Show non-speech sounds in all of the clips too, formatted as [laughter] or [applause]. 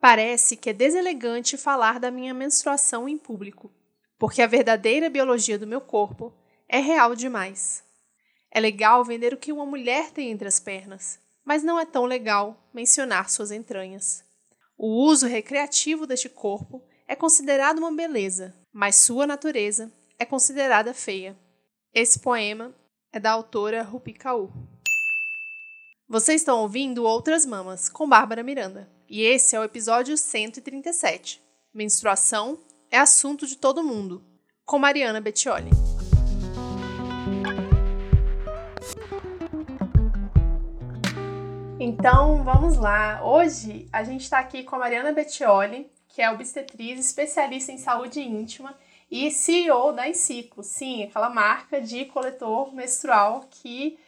Parece que é deselegante falar da minha menstruação em público, porque a verdadeira biologia do meu corpo é real demais. É legal vender o que uma mulher tem entre as pernas, mas não é tão legal mencionar suas entranhas. O uso recreativo deste corpo é considerado uma beleza, mas sua natureza é considerada feia. Esse poema é da autora Rupi Kaur. Vocês estão ouvindo Outras Mamas, com Bárbara Miranda. E esse é o episódio 137. Menstruação é assunto de todo mundo, com Mariana Bettioli. Então, vamos lá. Hoje a gente está aqui com a Mariana Bettioli, que é obstetriz, especialista em saúde íntima e CEO da Enciclo. Sim, aquela marca de coletor menstrual que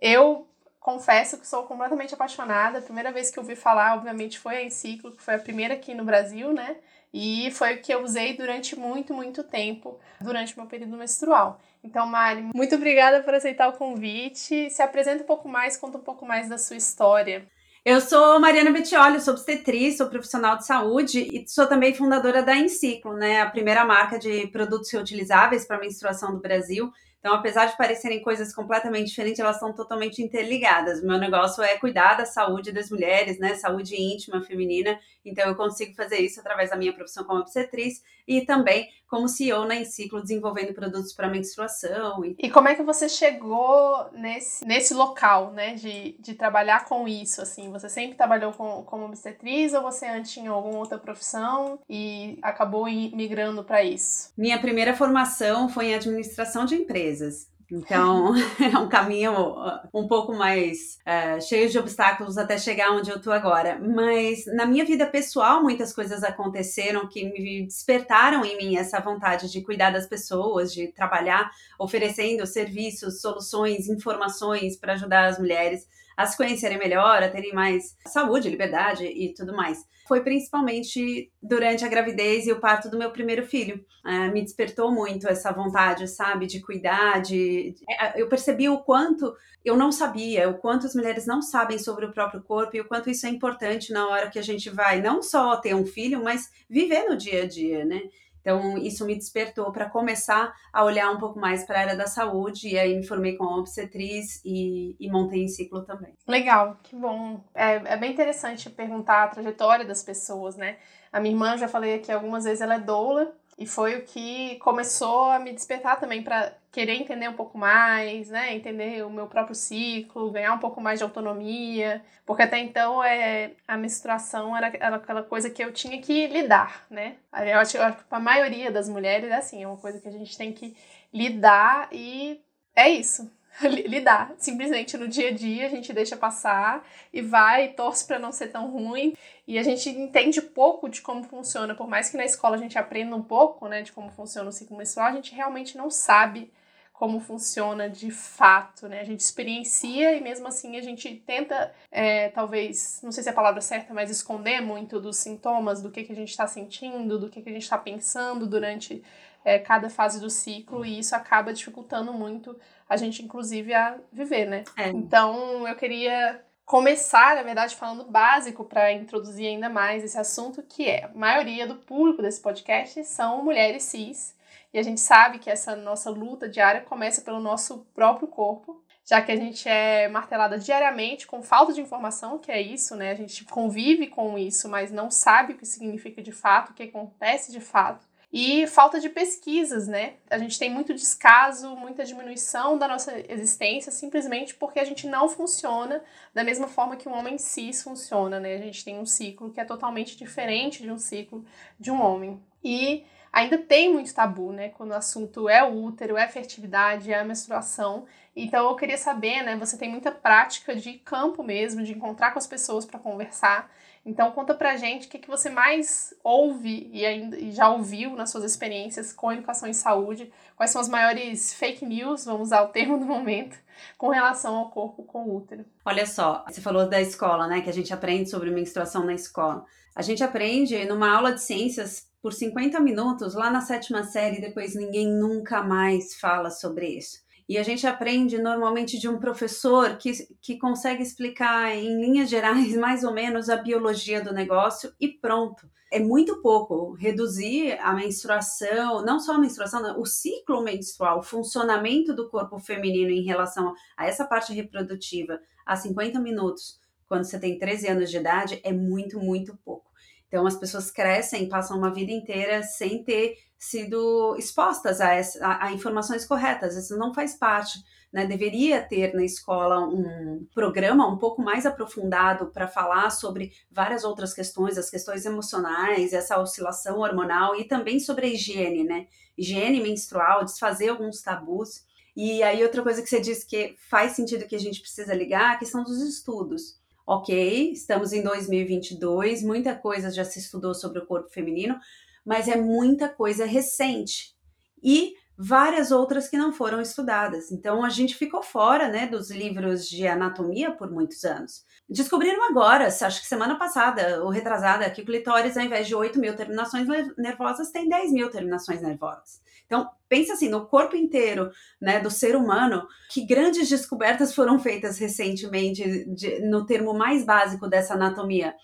eu confesso que sou completamente apaixonada. A primeira vez que eu ouvi falar, obviamente, foi a Enciclo, que foi a primeira aqui no Brasil, né? E foi o que eu usei durante muito, muito tempo, durante o meu período menstrual. Então, Mari, muito obrigada por aceitar o convite. Se apresenta um pouco mais, conta um pouco mais da sua história. Eu sou Mariana Bettioli, sou obstetriz, sou profissional de saúde e sou também fundadora da Enciclo, né, a primeira marca de produtos reutilizáveis para menstruação do Brasil. Então, apesar de parecerem coisas completamente diferentes, elas são totalmente interligadas. O meu negócio é cuidar da saúde das mulheres, né? Saúde íntima, feminina. Então, eu consigo fazer isso através da minha profissão como obstetriz e também como CEO na Enciclo, desenvolvendo produtos para menstruação. E... e como é que você chegou nesse, nesse local, né? De, de trabalhar com isso, assim? Você sempre trabalhou com, como obstetriz ou você antes tinha alguma outra profissão e acabou migrando para isso? Minha primeira formação foi em administração de empresas coisas. Então, [laughs] é um caminho uh, um pouco mais uh, cheio de obstáculos até chegar onde eu tô agora. Mas na minha vida pessoal, muitas coisas aconteceram que me despertaram em mim essa vontade de cuidar das pessoas, de trabalhar oferecendo serviços, soluções, informações para ajudar as mulheres a se conhecerem melhor, a terem mais saúde, liberdade e tudo mais. Foi principalmente durante a gravidez e o parto do meu primeiro filho. É, me despertou muito essa vontade, sabe, de cuidar, de... É, eu percebi o quanto eu não sabia, o quanto as mulheres não sabem sobre o próprio corpo e o quanto isso é importante na hora que a gente vai não só ter um filho, mas viver no dia a dia, né? Então, isso me despertou para começar a olhar um pouco mais para a área da saúde, e aí me formei como obstetriz e, e montei em ciclo também. Legal, que bom. É, é bem interessante perguntar a trajetória das pessoas, né? A minha irmã, já falei aqui algumas vezes, ela é doula, e foi o que começou a me despertar também para querer entender um pouco mais, né? Entender o meu próprio ciclo, ganhar um pouco mais de autonomia, porque até então é, a menstruação era, era aquela coisa que eu tinha que lidar, né? Eu acho, eu acho que para a maioria das mulheres é assim, é uma coisa que a gente tem que lidar e é isso. [laughs] lidar. Simplesmente no dia a dia a gente deixa passar e vai, torce para não ser tão ruim. E a gente entende pouco de como funciona, por mais que na escola a gente aprenda um pouco, né, de como funciona o ciclo menstrual, a gente realmente não sabe como funciona de fato, né? A gente experiencia e mesmo assim a gente tenta, é, talvez, não sei se é a palavra certa, mas esconder muito dos sintomas, do que, que a gente está sentindo, do que, que a gente está pensando durante é, cada fase do ciclo e isso acaba dificultando muito a gente, inclusive, a viver, né? É. Então, eu queria começar, na verdade, falando básico para introduzir ainda mais esse assunto, que é a maioria do público desse podcast são mulheres cis. E a gente sabe que essa nossa luta diária começa pelo nosso próprio corpo, já que a gente é martelada diariamente com falta de informação, que é isso, né? A gente convive com isso, mas não sabe o que significa de fato, o que acontece de fato e falta de pesquisas, né? A gente tem muito descaso, muita diminuição da nossa existência simplesmente porque a gente não funciona da mesma forma que um homem cis funciona, né? A gente tem um ciclo que é totalmente diferente de um ciclo de um homem. E ainda tem muito tabu, né? Quando o assunto é o útero, é fertilidade, é a menstruação. Então eu queria saber, né? Você tem muita prática de campo mesmo, de encontrar com as pessoas para conversar. Então conta pra gente o que, que você mais ouve e, ainda, e já ouviu nas suas experiências com educação em saúde, quais são as maiores fake news, vamos usar o termo [laughs] do momento, com relação ao corpo com útero. Olha só, você falou da escola, né? Que a gente aprende sobre menstruação na escola. A gente aprende numa aula de ciências por 50 minutos lá na sétima série, depois ninguém nunca mais fala sobre isso. e a gente aprende normalmente de um professor que, que consegue explicar em linhas gerais [laughs] mais ou menos a biologia do negócio e pronto. É muito pouco reduzir a menstruação, não só a menstruação, o ciclo menstrual, o funcionamento do corpo feminino em relação a essa parte reprodutiva a 50 minutos quando você tem 13 anos de idade é muito, muito pouco. Então as pessoas crescem, passam uma vida inteira sem ter sido expostas a, essa, a, a informações corretas. Isso não faz parte. Né? Deveria ter na escola um programa um pouco mais aprofundado para falar sobre várias outras questões, as questões emocionais, essa oscilação hormonal e também sobre a higiene, né? Higiene menstrual, desfazer alguns tabus. E aí, outra coisa que você disse que faz sentido que a gente precisa ligar, a questão dos estudos. Ok, estamos em 2022, muita coisa já se estudou sobre o corpo feminino, mas é muita coisa recente. E várias outras que não foram estudadas. Então a gente ficou fora, né, dos livros de anatomia por muitos anos. Descobriram agora, acho que semana passada ou retrasada, que o clitóris, ao invés de 8 mil terminações nervosas, tem 10 mil terminações nervosas. Então, pensa assim, no corpo inteiro né, do ser humano, que grandes descobertas foram feitas recentemente de, no termo mais básico dessa anatomia.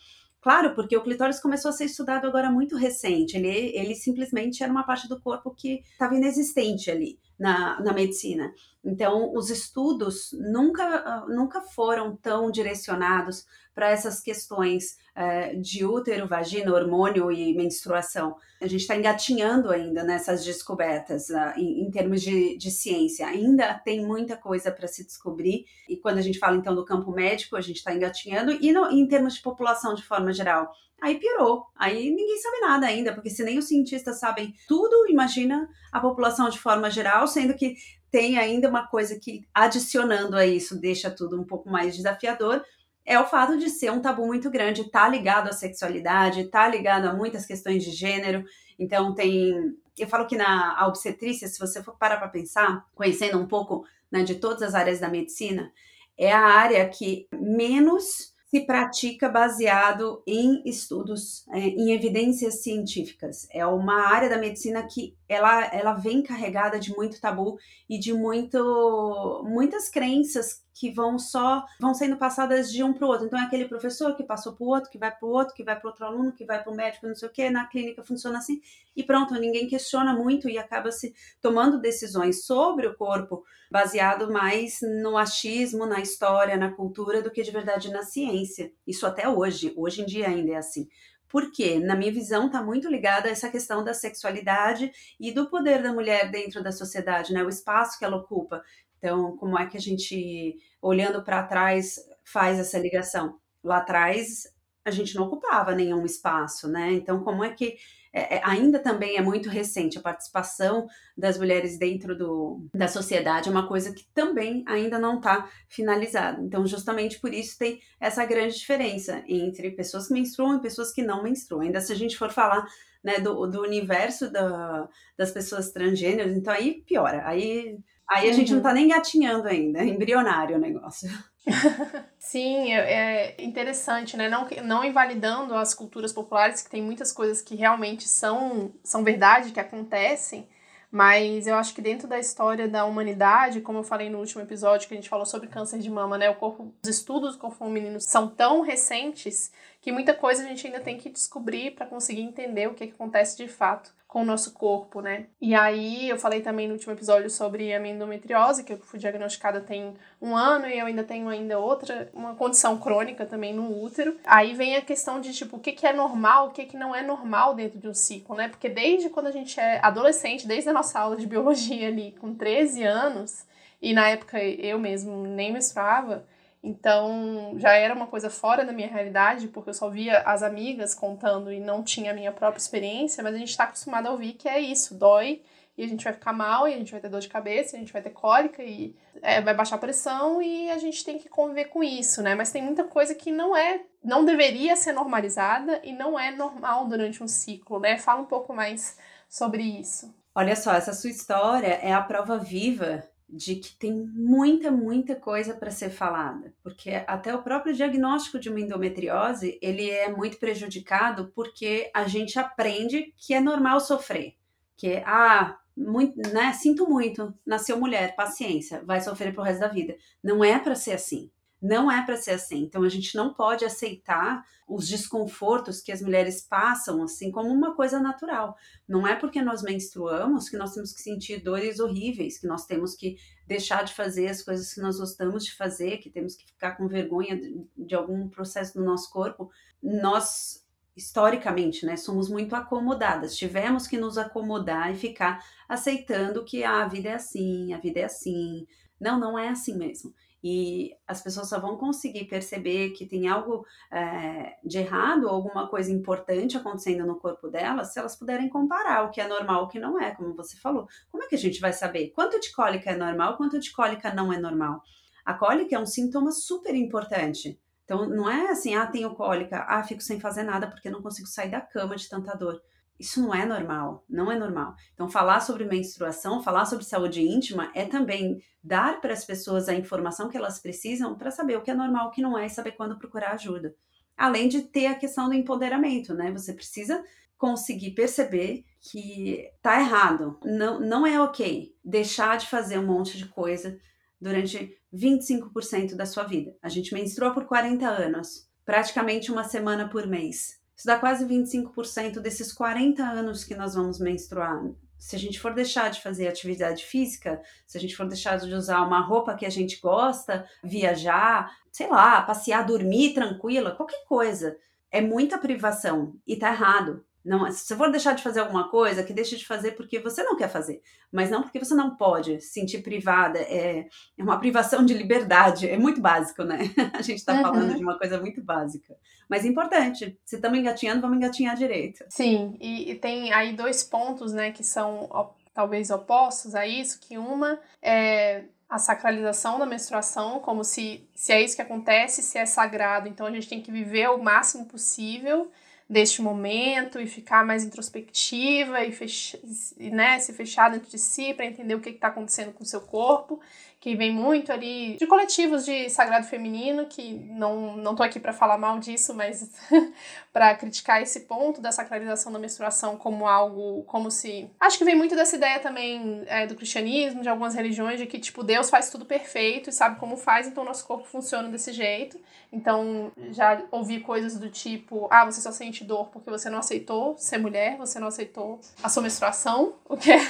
Claro, porque o clitóris começou a ser estudado agora muito recente. Ele, ele simplesmente era uma parte do corpo que estava inexistente ali na, na medicina. Então, os estudos nunca, ah, nunca foram tão direcionados para essas questões uh, de útero, vagina, hormônio e menstruação. A gente está engatinhando ainda nessas descobertas uh, em, em, termos de, de, ciência. Ainda tem muita coisa para se descobrir. E quando a gente fala então do campo médico, a gente está engatinhando. E no, em termos de população de forma geral, aí piorou. Aí ninguém sabe nada ainda, porque se nem os cientistas sabem tudo, imagina a população de forma geral, sendo que tem ainda uma coisa que, adicionando a isso, deixa tudo um pouco mais desafiador, é o fato de ser um tabu muito grande, tá ligado à sexualidade, tá ligado a muitas questões de gênero. Então tem, eu falo que na obstetrícia, se você for parar para pensar, conhecendo um pouco né, de todas as áreas da medicina, é a área que menos se pratica baseado em estudos, é, em evidências científicas. É uma área da medicina que ela, ela vem carregada de muito tabu e de muito, muitas crenças que vão só vão sendo passadas de um para o outro. Então é aquele professor que passou para o outro, que vai para o outro, que vai para outro aluno, que vai para o médico, não sei o quê. Na clínica funciona assim e pronto, ninguém questiona muito e acaba se tomando decisões sobre o corpo baseado mais no achismo, na história, na cultura do que de verdade na ciência. Isso até hoje, hoje em dia ainda é assim. Porque, na minha visão, está muito ligada a essa questão da sexualidade e do poder da mulher dentro da sociedade, né? O espaço que ela ocupa. Então, como é que a gente, olhando para trás, faz essa ligação? Lá atrás, a gente não ocupava nenhum espaço, né? Então, como é que é, é, ainda também é muito recente a participação das mulheres dentro do, da sociedade, é uma coisa que também ainda não está finalizada. Então, justamente por isso tem essa grande diferença entre pessoas que menstruam e pessoas que não menstruam. Ainda se a gente for falar né, do, do universo da, das pessoas transgêneros, então aí piora. Aí Aí a gente não tá nem gatinhando ainda, é embrionário o negócio. [laughs] Sim, é, é interessante, né? Não, não invalidando as culturas populares, que tem muitas coisas que realmente são, são verdade, que acontecem, mas eu acho que dentro da história da humanidade, como eu falei no último episódio que a gente falou sobre câncer de mama, né? O corpo, os estudos do corpo feminino são tão recentes que muita coisa a gente ainda tem que descobrir para conseguir entender o que, que acontece de fato com o nosso corpo, né? E aí eu falei também no último episódio sobre a minha endometriose, que eu fui diagnosticada tem um ano e eu ainda tenho ainda outra, uma condição crônica também no útero. Aí vem a questão de tipo, o que, que é normal, o que, que não é normal dentro de um ciclo, né? Porque desde quando a gente é adolescente, desde a nossa aula de biologia ali com 13 anos, e na época eu mesmo nem menstruava, então já era uma coisa fora da minha realidade, porque eu só via as amigas contando e não tinha a minha própria experiência, mas a gente está acostumado a ouvir que é isso, dói e a gente vai ficar mal e a gente vai ter dor de cabeça, e a gente vai ter cólica e é, vai baixar a pressão e a gente tem que conviver com isso, né? Mas tem muita coisa que não é, não deveria ser normalizada e não é normal durante um ciclo, né? Fala um pouco mais sobre isso. Olha só, essa sua história é a prova viva de que tem muita, muita coisa para ser falada, porque até o próprio diagnóstico de uma endometriose, ele é muito prejudicado porque a gente aprende que é normal sofrer, que ah, muito, né? Sinto muito, nasceu mulher, paciência, vai sofrer pro resto da vida. Não é para ser assim. Não é para ser assim. Então a gente não pode aceitar os desconfortos que as mulheres passam assim como uma coisa natural. Não é porque nós menstruamos que nós temos que sentir dores horríveis, que nós temos que deixar de fazer as coisas que nós gostamos de fazer, que temos que ficar com vergonha de, algum processo do nosso corpo. Nós historicamente, né, somos muito acomodadas. Tivemos que nos acomodar e ficar aceitando que ah, a vida é assim, a vida é assim. Não, não é assim mesmo. E as pessoas só vão conseguir perceber que tem algo é, de errado, alguma coisa importante acontecendo no corpo delas, se elas puderem comparar o que é normal o que não é, como você falou. Como é que a gente vai saber quanto de cólica é normal, quanto de cólica não é normal? A cólica é um sintoma super importante. Então, não é assim, ah, tenho cólica, ah, fico sem fazer nada porque não consigo sair da cama de tanta dor. Isso não é normal, não é normal. Então, falar sobre menstruação, falar sobre saúde íntima é também dar para as pessoas a informação que elas precisam para saber o que é normal, o que não é e saber quando procurar ajuda. Além de ter a questão do empoderamento, né? Você precisa conseguir perceber que tá errado, não, não é ok deixar de fazer um monte de coisa durante 25% da sua vida. A gente menstrua por 40 anos, praticamente uma semana por mês. Isso dá quase 25% desses 40 anos que nós vamos menstruar. Se a gente for deixar de fazer atividade física, se a gente for deixar de usar uma roupa que a gente gosta, viajar, sei lá, passear, dormir tranquila, qualquer coisa, é muita privação e tá errado. Não, se você for deixar de fazer alguma coisa, que deixe de fazer porque você não quer fazer, mas não porque você não pode se sentir privada. É, é uma privação de liberdade, é muito básico, né? [laughs] A gente está uhum. falando de uma coisa muito básica, mas importante. Se estamos engatinhando, vamos engatinhar direito. Sim, e, e tem aí dois pontos, né, que são ó, talvez opostos a isso, que uma é a sacralização da menstruação, como se, se é isso que acontece, se é sagrado, então a gente tem que viver o máximo possível deste momento e ficar mais introspectiva e, fech né, se fechar dentro de si para entender o que está acontecendo com o seu corpo que vem muito ali de coletivos de sagrado feminino, que não, não tô aqui para falar mal disso, mas [laughs] para criticar esse ponto da sacralização da menstruação como algo, como se. Acho que vem muito dessa ideia também é, do cristianismo, de algumas religiões, de que, tipo, Deus faz tudo perfeito e sabe como faz, então nosso corpo funciona desse jeito. Então, já ouvi coisas do tipo: ah, você só sente dor porque você não aceitou ser mulher, você não aceitou a sua menstruação, [laughs] o que é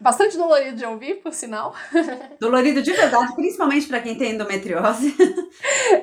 bastante dolorido de ouvir, por sinal. Dolorido de verdade, principalmente para quem tem endometriose. [laughs]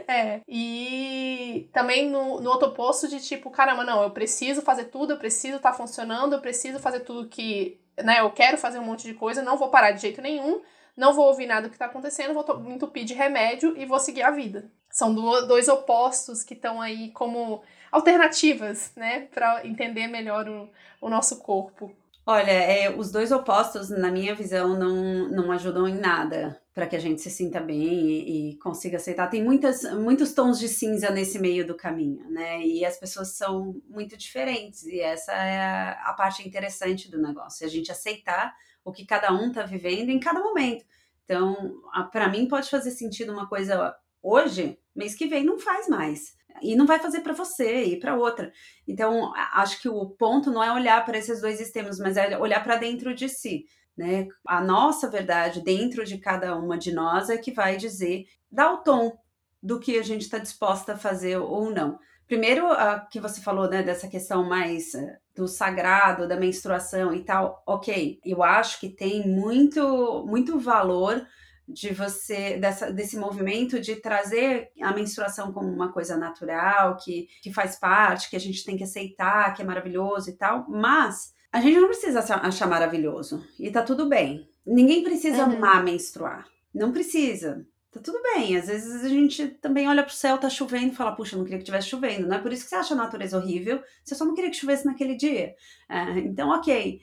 É, e também no, no outro oposto de tipo, caramba, não, eu preciso fazer tudo, eu preciso estar tá funcionando, eu preciso fazer tudo que, né, eu quero fazer um monte de coisa, não vou parar de jeito nenhum, não vou ouvir nada do que está acontecendo, vou me entupir de remédio e vou seguir a vida. São dois opostos que estão aí como alternativas, né, para entender melhor o, o nosso corpo. Olha, é, os dois opostos, na minha visão, não, não ajudam em nada para que a gente se sinta bem e, e, consiga aceitar. Tem muitas, muitos tons de cinza nesse meio do caminho, né? E as pessoas são muito diferentes, e essa é a, a parte interessante do negócio, é a gente aceitar o que cada um está vivendo em cada momento. Então, para mim, pode fazer sentido uma coisa hoje, mês que vem não faz mais e não vai fazer para você e para outra. Então, acho que o ponto não é olhar para esses dois extremos, mas é olhar para dentro de si. Né? A nossa verdade dentro de cada uma de nós é que vai dizer, dá o tom do que a gente está disposta a fazer ou não. Primeiro, a que você falou né, dessa questão mais eh, do sagrado, da menstruação e tal, ok, eu acho que tem muito, muito valor de você dessa, desse movimento de trazer a menstruação como uma coisa natural, que, que faz parte, que a gente tem que aceitar, que é maravilhoso e tal, mas a gente não precisa achar maravilhoso e tá tudo bem. Ninguém precisa uhum. amar menstruar. Não precisa. Tá tudo bem. Às vezes a gente também olha pro céu, tá chovendo e fala, puxa, eu não queria que tivesse chovendo. Não é por isso que você acha a natureza horrível, você só não queria que chovesse naquele dia. É, então, ok.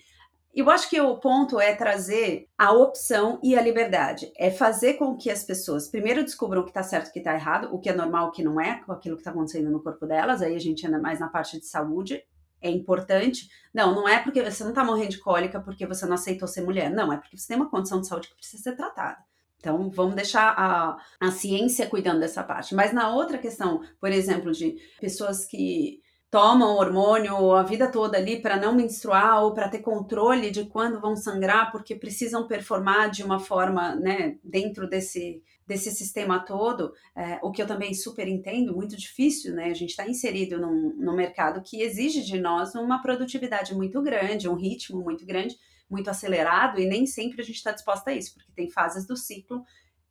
Eu acho que o ponto é trazer a opção e a liberdade. É fazer com que as pessoas primeiro descubram o que está certo e o que está errado, o que é normal o que não é, com aquilo que está acontecendo no corpo delas. Aí a gente anda mais na parte de saúde. É importante. Não, não é porque você não está morrendo de cólica porque você não aceitou ser mulher. Não, é porque você tem uma condição de saúde que precisa ser tratada. Então, vamos deixar a, a ciência cuidando dessa parte. Mas na outra questão, por exemplo, de pessoas que tomam hormônio a vida toda ali para não menstruar ou para ter controle de quando vão sangrar, porque precisam performar de uma forma, né, dentro desse desse sistema todo, é, o que eu também super entendo, muito difícil, né? A gente está inserido num, num mercado que exige de nós uma produtividade muito grande, um ritmo muito grande, muito acelerado, e nem sempre a gente está disposta a isso, porque tem fases do ciclo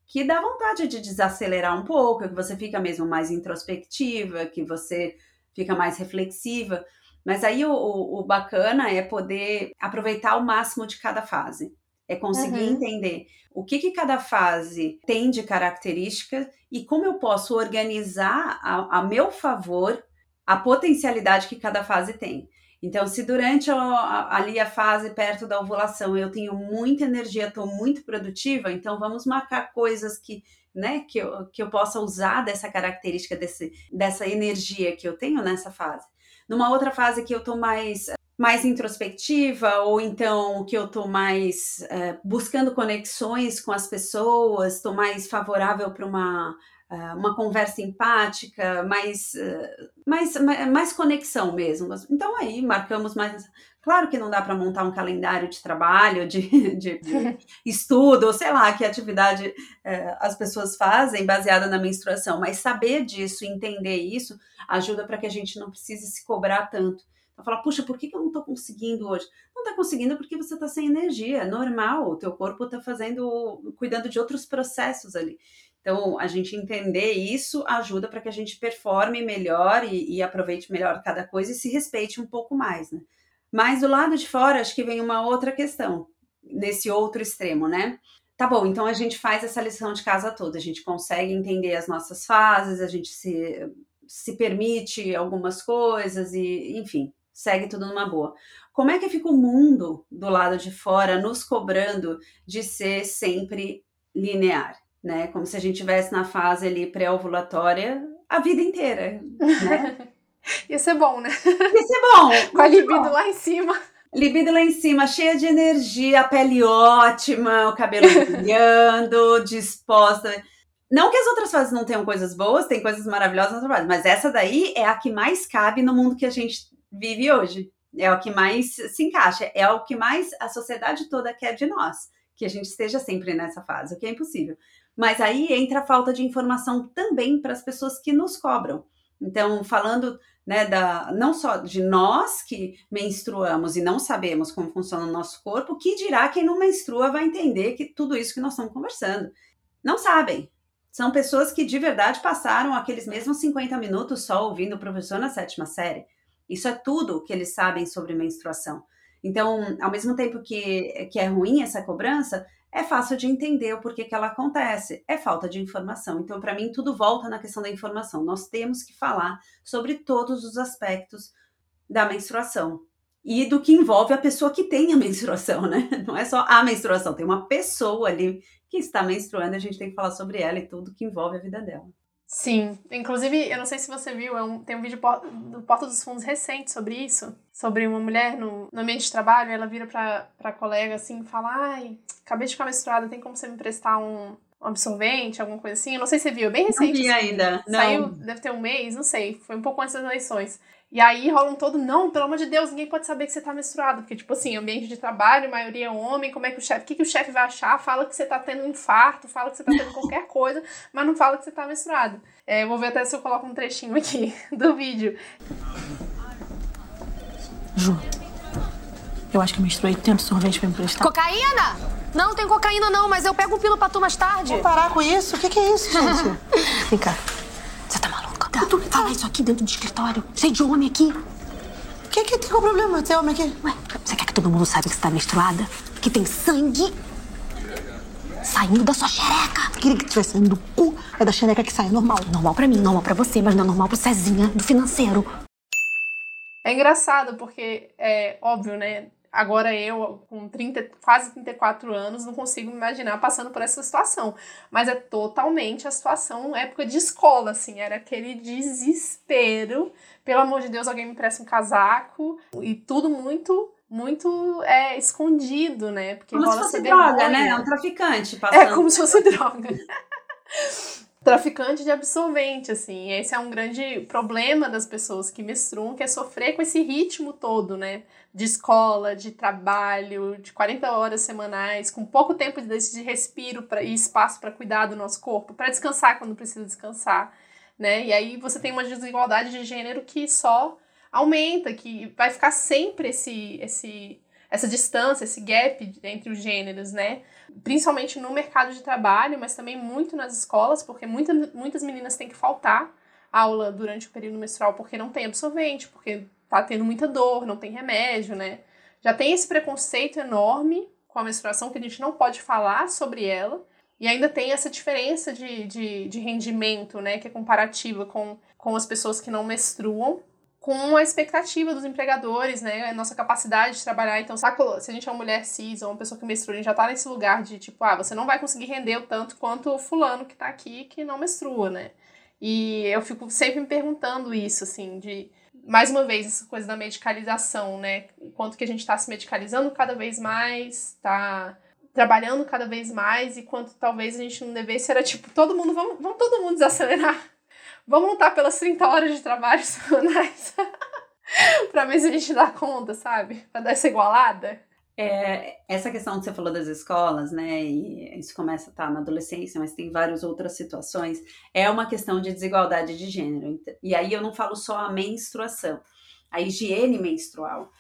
que dá vontade de desacelerar um pouco, que você fica mesmo mais introspectiva, que você fica mais reflexiva. Mas aí o, o, bacana é poder aproveitar o máximo de cada fase. É conseguir uhum. entender o que, que cada fase tem de característica e como eu posso organizar a, a meu favor a potencialidade que cada fase tem. Então, se durante a, ali a fase perto da ovulação eu tenho muita energia, estou muito produtiva, então vamos marcar coisas que, né, que eu, que eu possa usar dessa característica, desse, dessa energia que eu tenho nessa fase. Numa outra fase que eu estou mais mais introspectiva ou então que eu tô mais é, buscando conexões com as pessoas, estou mais favorável para uma uh, uma conversa empática, mais, uh, mais, mais conexão mesmo. Então aí marcamos mais. Claro que não dá para montar um calendário de trabalho, de, [laughs] de, de [laughs] estudo, ou sei lá, que atividade uh, as pessoas fazem baseada na menstruação, mas saber disso, entender isso, ajuda para que a gente não precise se cobrar tanto. Então, falar, puxa, por que, que eu não estou conseguindo hoje? Não está conseguindo porque você está sem energia, é normal, o teu corpo está fazendo, cuidando de outros processos ali. Então, a gente entender isso ajuda para que a gente performe melhor e, e, aproveite melhor cada coisa e se respeite um pouco mais, né? Mas do lado de fora, acho que vem uma outra questão, nesse outro extremo, né? Tá bom, então a gente faz essa lição de casa toda, a gente consegue entender as nossas fases, a gente se, se permite algumas coisas e, enfim, segue tudo numa boa. Como é que fica o mundo do lado de fora nos cobrando de ser sempre linear, né? Como se a gente estivesse na fase ali pré-ovulatória a vida inteira, né? [laughs] Ia ser bom, né? Ia ser bom. [laughs] Com a libido bom. lá em cima. Libido lá em cima, cheia de energia, a pele ótima, o cabelo [laughs] brilhando, disposta. Não que as outras fases não tenham coisas boas, tem coisas maravilhosas nas outras mas essa daí é a que mais cabe no mundo que a gente vive hoje. É o que mais se encaixa, é o que mais a sociedade toda quer de nós, que a gente esteja sempre nessa fase, o que é impossível. Mas aí entra a falta de informação também para as pessoas que nos cobram. Então, falando né, da, não só de nós que menstruamos e não sabemos como funciona o nosso corpo, que dirá quem não menstrua vai entender que tudo isso que nós estamos conversando. Não sabem. São pessoas que de verdade passaram aqueles mesmos 50 minutos só ouvindo o professor na sétima série. Isso é tudo que eles sabem sobre menstruação. Então, ao mesmo tempo que, que é ruim essa cobrança, é fácil de entender o porquê que ela acontece. É falta de informação. Então, para mim, tudo volta na questão da informação. Nós temos que falar sobre todos os aspectos da menstruação. E do que envolve a pessoa que tem a [laughs] menstruação, né? Não é só a menstruação, tem uma pessoa ali que está menstruando, a gente tem que falar sobre ela e tudo que envolve a vida dela. Sim, inclusive, eu não sei se você viu, é um, tem um vídeo do Porta dos Fundos recente sobre isso, sobre uma mulher no, no ambiente de trabalho, ela vira pra, pra colega assim e fala, ai, acabei de ficar menstruada, tem como você me emprestar um, um absorvente, alguma coisa assim? Eu não sei se você viu, é bem recente. Não vi assim, ainda, não. Saiu, deve ter um mês, não sei, foi um pouco antes das eleições. E aí rola um todo, não, pelo amor de Deus, ninguém pode saber que você tá menstruado. Porque, tipo assim, ambiente de trabalho, maioria é homem, como é que o chefe, o que, que o chefe vai achar? Fala que você tá tendo um infarto, fala que você tá tendo [laughs] qualquer coisa, mas não fala que você tá menstruado. É, eu vou ver até se eu coloco um trechinho aqui [laughs] do vídeo. Ju, eu acho que eu menstruei tanto sorvete pra me emprestar. Cocaína? Não, não tem cocaína não, mas eu pego um pilo pra tu mais tarde. Vou parar com isso? O que, que é isso, gente? [laughs] Vem cá. Você tá maluca? Tá. Tu fala isso aqui dentro do escritório, cheio de homem aqui. O que, que tem o problema de ter homem aqui? Ué, você quer que todo mundo saiba que você tá menstruada? Que tem sangue saindo da sua xereca. Queria que tivesse saindo do cu, é da xereca que sai, é normal. Normal pra mim, normal pra você, mas não é normal pro Cezinha, do financeiro. É engraçado, porque é óbvio, né? Agora eu, com 30, quase 34 anos, não consigo me imaginar passando por essa situação. Mas é totalmente a situação época de escola, assim. Era aquele desespero. Pelo amor de Deus, alguém me presta um casaco. E tudo muito muito é, escondido, né? Porque como se fosse droga, né? É um traficante passando. É como se fosse [laughs] droga. Traficante de absorvente, assim. Esse é um grande problema das pessoas que menstruam, que é sofrer com esse ritmo todo, né? De escola, de trabalho, de 40 horas semanais, com pouco tempo de, respiro pra, e espaço para cuidar do nosso corpo, para descansar quando precisa descansar, né? E aí você tem uma desigualdade de gênero que só aumenta, que vai ficar sempre esse, esse, essa distância, esse gap entre os gêneros, né? Principalmente no mercado de trabalho, mas também muito nas escolas, porque muita, muitas meninas têm que faltar aula durante o período menstrual porque não tem absorvente, porque tá tendo muita dor, não tem remédio, né? Já tem esse preconceito enorme com a menstruação que a gente não pode falar sobre ela. E ainda tem essa diferença de, de, de rendimento, né, que é comparativa com, com as pessoas que não menstruam com a expectativa dos empregadores, né? A nossa capacidade de trabalhar. Então, se a gente é uma mulher cis ou uma pessoa que menstrua, a gente já tá nesse lugar de tipo, ah, você não vai conseguir render o tanto quanto o fulano que tá aqui que não menstrua, né? E eu fico sempre me perguntando isso, assim, de mais uma vez, essa coisa da medicalização, né? O quanto que a gente está se medicalizando cada vez mais, tá trabalhando cada vez mais, e quanto talvez a gente não devesse, era tipo, todo mundo, vamos, vamos todo mundo desacelerar Vamos lutar pelas 30 horas de trabalho [laughs] semanais. pra ver se a gente dá conta, sabe? Pra dar essa igualada. É, essa questão que você falou das escolas, né? E isso começa a estar na adolescência, mas tem várias outras situações. É uma questão de desigualdade de gênero. E aí eu não falo só a menstruação, a higiene menstrual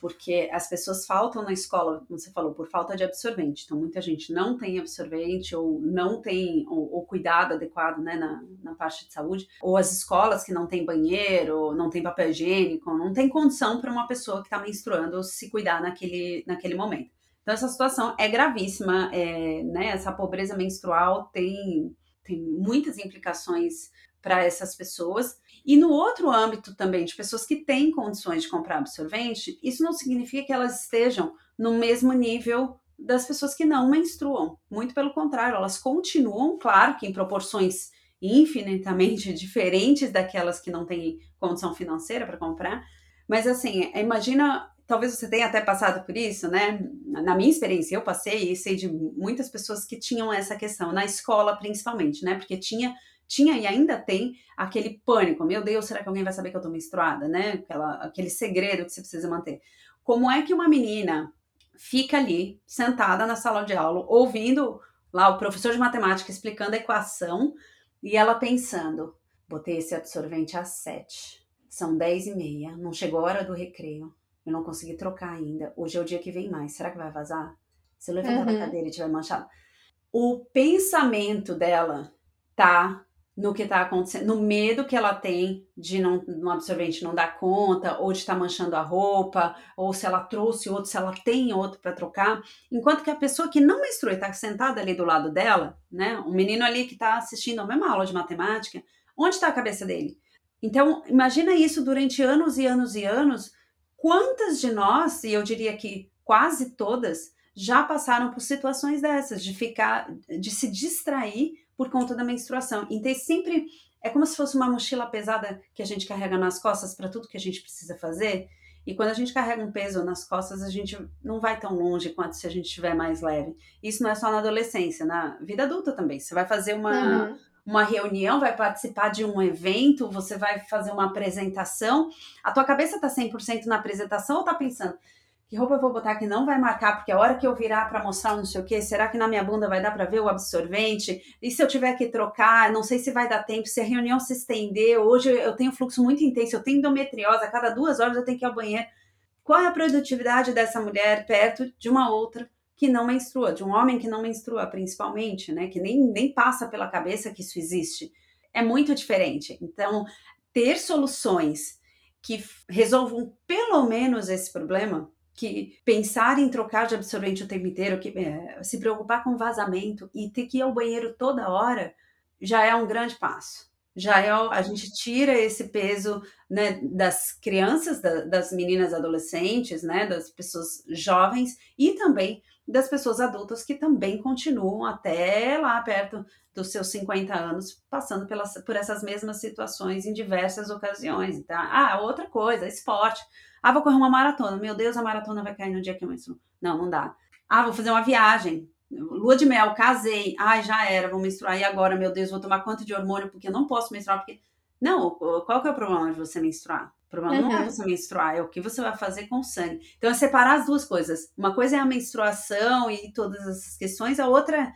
porque as pessoas faltam na escola, como você falou, por falta de absorvente. Então, muita gente não tem absorvente ou não tem o, cuidado adequado né, na, na parte de saúde, ou as escolas que não tem banheiro, não tem papel higiênico, não tem condição para uma pessoa que está menstruando se cuidar naquele, naquele momento. Então, essa situação é gravíssima, é, né? Essa pobreza menstrual tem, tem muitas implicações para essas pessoas. E no outro âmbito também, de pessoas que têm condições de comprar absorvente, isso não significa que elas estejam no mesmo nível das pessoas que não menstruam. Muito pelo contrário, elas continuam, claro que em proporções infinitamente [laughs] diferentes daquelas que não têm condição financeira para comprar. Mas assim, imagina, talvez você tenha até passado por isso, né? Na minha experiência, eu passei e sei de muitas pessoas que tinham essa questão, na escola principalmente, né? Porque tinha tinha e ainda tem aquele pânico. Meu Deus, será que alguém vai saber que eu tô menstruada, né? Aquela, aquele segredo que você precisa manter. Como é que uma menina fica ali, sentada na sala de aula, ouvindo lá o professor de matemática explicando a equação e ela pensando: botei esse absorvente às sete, são dez e meia, não chegou a hora do recreio, eu não consegui trocar ainda. Hoje é o dia que vem mais, será que vai vazar? Se eu levantar uhum. da cadeira e tiver manchado. O pensamento dela tá no que está acontecendo, no medo que ela tem de não, no absorvente não dar conta, ou de estar tá manchando a roupa, ou se ela trouxe outro, se ela tem outro para trocar, enquanto que a pessoa que não menstrua está sentada ali do lado dela, né, um menino ali que está assistindo a mesma aula de matemática, onde está a cabeça dele? Então, imagina isso durante anos e anos e anos, quantas de nós, e eu diria que quase todas, já passaram por situações dessas, de ficar, de se distrair por conta da menstruação. Então, sempre é como se fosse uma mochila pesada que a gente carrega nas costas para tudo que a gente precisa fazer. E quando a gente carrega um peso nas costas, a gente não vai tão longe quanto se a gente estiver mais leve. Isso não é só na adolescência, na vida adulta também. Você vai fazer uma, uhum. uma reunião, vai participar de um evento, você vai fazer uma apresentação. A tua cabeça está 100% na apresentação ou está pensando, que roupa eu vou botar que não vai marcar, porque a hora que eu virar para mostrar não sei o que, será que na minha bunda vai dar para ver o absorvente? E se eu tiver que trocar, não sei se vai dar tempo, se a reunião se estender, hoje eu tenho fluxo muito intenso, eu tenho endometriose, a cada duas horas eu tenho que ir ao banheiro. Qual é a produtividade dessa mulher perto de uma outra que não menstrua, de um homem que não menstrua, principalmente, né? Que nem, nem passa pela cabeça que isso existe. É muito diferente. Então, ter soluções que resolvam pelo menos esse problema que pensar em trocar de absorvente o tempo inteiro, que é, se preocupar com vazamento e ter que ir ao banheiro toda hora, já é um grande passo. Já é a gente tira esse peso né, das crianças, da, das meninas adolescentes, né, das pessoas jovens e também das pessoas adultas que também continuam até lá perto dos seus 50 anos passando pelas, por essas mesmas situações em diversas ocasiões. Então, ah, outra coisa, esporte. Ah, vou correr uma maratona. Meu Deus, a maratona vai cair no dia que eu menstruo. Não, não dá. Ah, vou fazer uma viagem. Lua de mel, casei, ai, já era, vou menstruar, e agora, meu Deus, vou tomar quanto de hormônio porque eu não posso menstruar, porque... Não, qual que é o problema de você menstruar? O problema uhum. não é uhum. você menstruar, é o que você vai fazer com o sangue. Então, é separar as duas coisas. Uma coisa é a menstruação e todas essas questões, a outra é,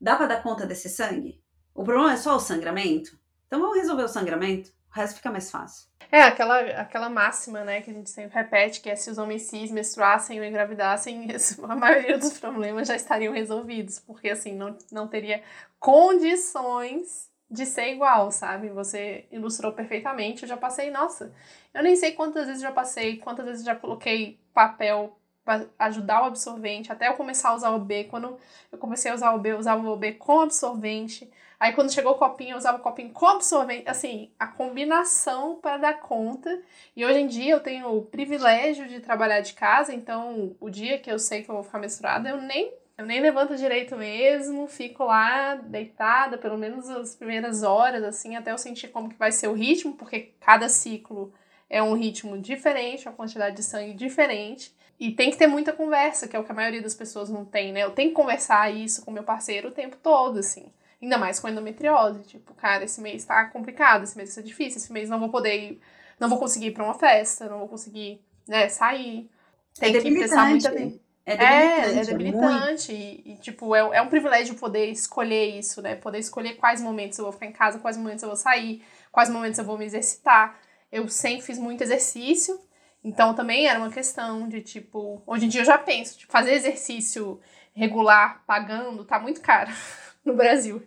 dá para dar conta desse sangue? O problema é só o sangramento? Então, vamos resolver o sangramento, o resto fica mais fácil. É, aquela, aquela máxima, né, que a gente sempre repete, que é se os homens cis menstruassem ou engravidassem, [laughs] a maioria dos problemas já estariam resolvidos, porque, assim, não, não teria condições de ser igual, sabe? Você ilustrou perfeitamente, eu já passei, nossa, eu nem sei quantas vezes já passei, quantas vezes já coloquei papel para ajudar o absorvente, até eu começar a usar o B, quando eu comecei a usar o B, eu usava o B com absorvente, Aí quando chegou o copinho, eu usava o copinho com absorvente. Assim, a combinação para dar conta. E hoje em dia eu tenho o privilégio de trabalhar de casa, então o dia que eu sei que eu vou ficar menstruada, eu nem, eu nem levanto direito mesmo, fico lá deitada, pelo menos as primeiras horas, assim, até eu sentir como que vai ser o ritmo, porque cada ciclo é um ritmo diferente, uma quantidade de sangue diferente. E tem que ter muita conversa, que é o que a maioria das pessoas não tem, né? Eu tenho que conversar isso com meu parceiro o tempo todo, assim. Ainda mais com endometriose. Tipo, cara, esse mês tá complicado, esse mês ser difícil, esse mês não vou poder ir, não vou conseguir ir pra uma festa, não vou conseguir, né, sair. Tem é que prestar muita atenção. É debilitante. É, é debilitante. E, e, tipo, é, é um privilégio poder escolher isso, né? Poder escolher quais momentos eu vou ficar em casa, quais momentos eu vou sair, quais momentos eu vou me exercitar. Eu sempre fiz muito exercício, então também era uma questão de, tipo, hoje em dia eu já penso, tipo, fazer exercício regular pagando tá muito caro [laughs] no Brasil.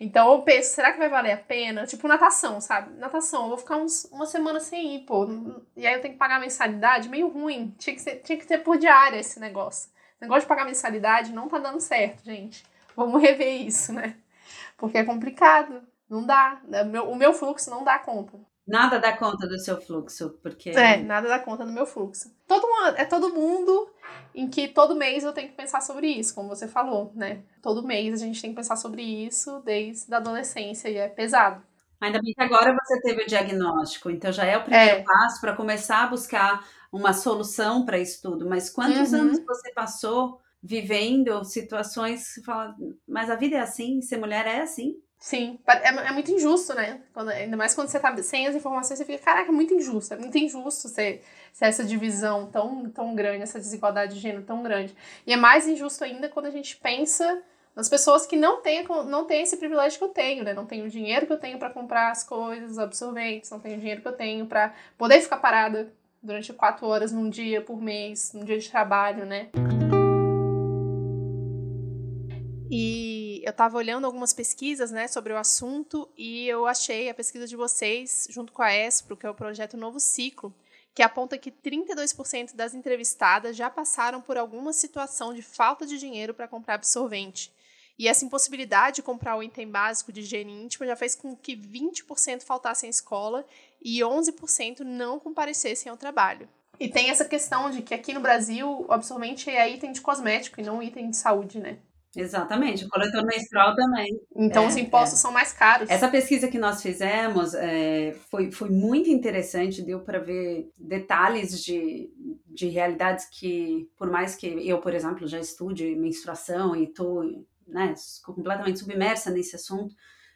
Então eu penso, será que vai valer a pena? Tipo, natação, sabe? Natação, eu vou ficar uns, uma semana sem ir, pô. E aí eu tenho que pagar mensalidade, meio ruim. Tinha que, ser, tinha que ter por diária esse negócio. O negócio de pagar mensalidade não tá dando certo, gente. Vamos rever isso, né? Porque é complicado. Não dá. O meu fluxo não dá conta. Nada dá conta do seu fluxo, porque. É, nada dá conta do meu fluxo. Todo mundo, é todo mundo em que todo mês eu tenho que pensar sobre isso, como você falou, né? Todo mês a gente tem que pensar sobre isso desde a adolescência e é pesado. Ainda bem que agora você teve o diagnóstico, então já é o primeiro é. passo para começar a buscar uma solução para isso tudo. Mas quantos uhum. anos você passou vivendo situações que você fala, mas a vida é assim, ser mulher é assim? Sim, é, é muito injusto, né? Quando, ainda mais quando você tá sem as informações, você fica, caraca, é muito injusto. É muito injusto ser, ser essa divisão tão, tão grande, essa desigualdade de gênero tão grande. E é mais injusto ainda quando a gente pensa nas pessoas que não têm, não têm esse privilégio que eu tenho, né? Não tenho o dinheiro que eu tenho para comprar as coisas, absorventes, não tenho o dinheiro que eu tenho para poder ficar parada durante quatro horas num dia por mês, num dia de trabalho, né? E eu estava olhando algumas pesquisas né, sobre o assunto e eu achei a pesquisa de vocês, junto com a ESPRO, que é o projeto Novo Ciclo, que aponta que 32% das entrevistadas já passaram por alguma situação de falta de dinheiro para comprar absorvente. E essa impossibilidade de comprar o item básico de higiene íntima já fez com que 20% faltassem à escola e 11% não comparecessem ao trabalho. E tem essa questão de que aqui no Brasil o absorvente é item de cosmético e não item de saúde, né? Exatamente, o coletor menstrual também. Então é, os impostos é. são mais caros. Essa pesquisa que nós fizemos é, foi, foi muito interessante, deu para ver detalhes de, de realidades que, por mais que eu, por exemplo, já estude menstruação e estou né, completamente submersa nesse assunto,